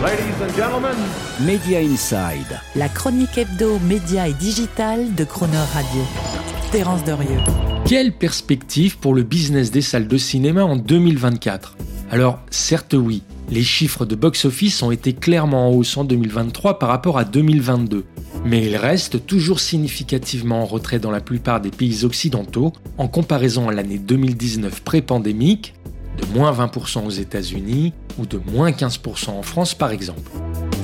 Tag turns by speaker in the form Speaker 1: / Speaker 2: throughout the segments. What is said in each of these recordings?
Speaker 1: Ladies and gentlemen.
Speaker 2: Media Inside.
Speaker 3: La chronique hebdo, média et digital de Croner Radio. Terence Derieux.
Speaker 4: Quelle perspective pour le business des salles de cinéma en 2024 Alors, certes oui, les chiffres de box-office ont été clairement en hausse en 2023 par rapport à 2022. Mais ils restent toujours significativement en retrait dans la plupart des pays occidentaux en comparaison à l'année 2019 pré-pandémique, de moins 20% aux États-Unis ou de moins 15% en France par exemple.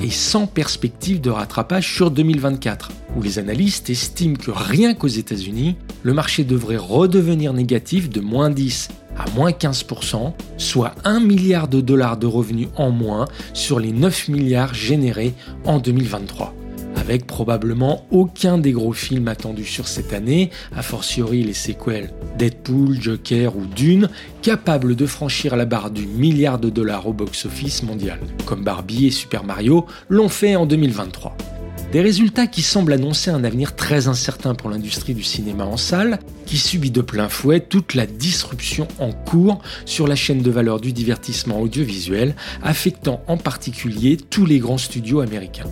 Speaker 4: Et sans perspective de rattrapage sur 2024, où les analystes estiment que rien qu'aux États-Unis, le marché devrait redevenir négatif de moins 10 à moins 15%, soit 1 milliard de dollars de revenus en moins sur les 9 milliards générés en 2023 avec probablement aucun des gros films attendus sur cette année, a fortiori les séquelles Deadpool, Joker ou Dune, capables de franchir la barre du milliard de dollars au box-office mondial, comme Barbie et Super Mario l'ont fait en 2023. Des résultats qui semblent annoncer un avenir très incertain pour l'industrie du cinéma en salle, qui subit de plein fouet toute la disruption en cours sur la chaîne de valeur du divertissement audiovisuel, affectant en particulier tous les grands studios américains.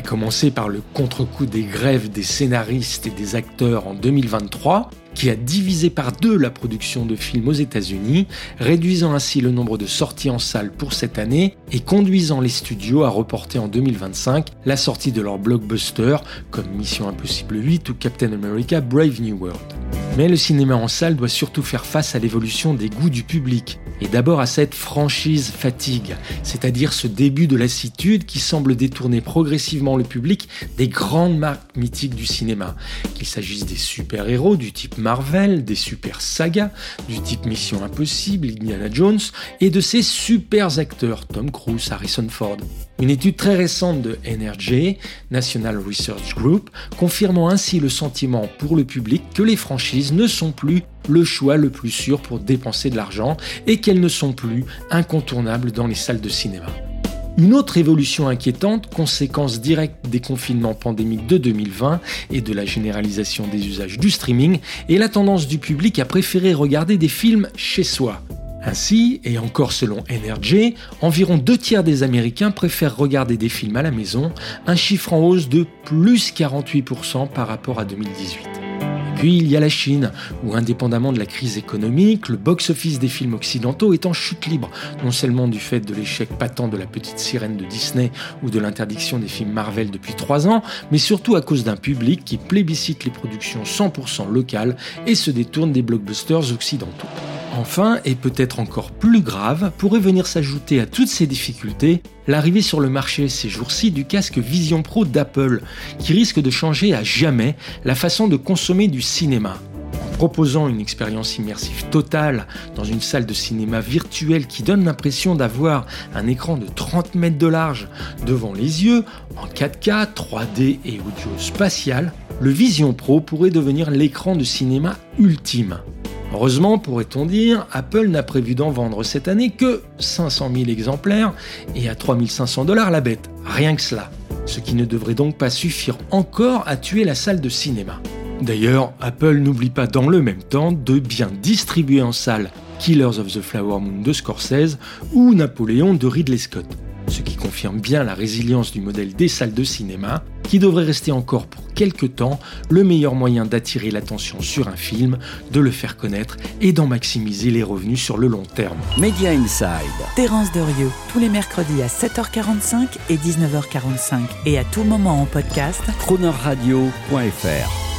Speaker 4: À commencer par le contre-coup des grèves des scénaristes et des acteurs en 2023, qui a divisé par deux la production de films aux États-Unis, réduisant ainsi le nombre de sorties en salle pour cette année et conduisant les studios à reporter en 2025 la sortie de leurs blockbusters comme Mission Impossible 8 ou Captain America Brave New World. Mais le cinéma en salle doit surtout faire face à l'évolution des goûts du public, et d'abord à cette franchise fatigue, c'est-à-dire ce début de lassitude qui semble détourner progressivement le public des grandes marques mythiques du cinéma, qu'il s'agisse des super-héros du type Marvel, des super sagas du type Mission Impossible, Indiana Jones, et de ces super acteurs Tom Cruise, Harrison Ford. Une étude très récente de NRJ, National Research Group, confirmant ainsi le sentiment pour le public que les franchises ne sont plus le choix le plus sûr pour dépenser de l'argent et qu'elles ne sont plus incontournables dans les salles de cinéma. Une autre évolution inquiétante, conséquence directe des confinements pandémiques de 2020 et de la généralisation des usages du streaming, est la tendance du public à préférer regarder des films chez soi. Ainsi, et encore selon NRJ, environ deux tiers des Américains préfèrent regarder des films à la maison, un chiffre en hausse de plus 48% par rapport à 2018. Puis il y a la Chine, où indépendamment de la crise économique, le box-office des films occidentaux est en chute libre, non seulement du fait de l'échec patent de la petite sirène de Disney ou de l'interdiction des films Marvel depuis trois ans, mais surtout à cause d'un public qui plébiscite les productions 100% locales et se détourne des blockbusters occidentaux. Enfin, et peut-être encore plus grave, pourrait venir s'ajouter à toutes ces difficultés l'arrivée sur le marché ces jours-ci du casque Vision Pro d'Apple, qui risque de changer à jamais la façon de consommer du cinéma. En proposant une expérience immersive totale dans une salle de cinéma virtuelle qui donne l'impression d'avoir un écran de 30 mètres de large devant les yeux, en 4K, 3D et audio spatial, le Vision Pro pourrait devenir l'écran de cinéma ultime. Heureusement, pourrait-on dire, Apple n'a prévu d'en vendre cette année que 500 000 exemplaires et à 3500 dollars la bête. Rien que cela. Ce qui ne devrait donc pas suffire encore à tuer la salle de cinéma. D'ailleurs, Apple n'oublie pas dans le même temps de bien distribuer en salle Killers of the Flower Moon de Scorsese ou Napoléon de Ridley Scott ce qui confirme bien la résilience du modèle des salles de cinéma, qui devrait rester encore pour quelques temps le meilleur moyen d'attirer l'attention sur un film, de le faire connaître et d'en maximiser les revenus sur le long terme.
Speaker 2: Media Inside.
Speaker 3: Terence Derieux, tous les mercredis à 7h45 et 19h45 et à tout moment en podcast.
Speaker 2: Cronerradio.fr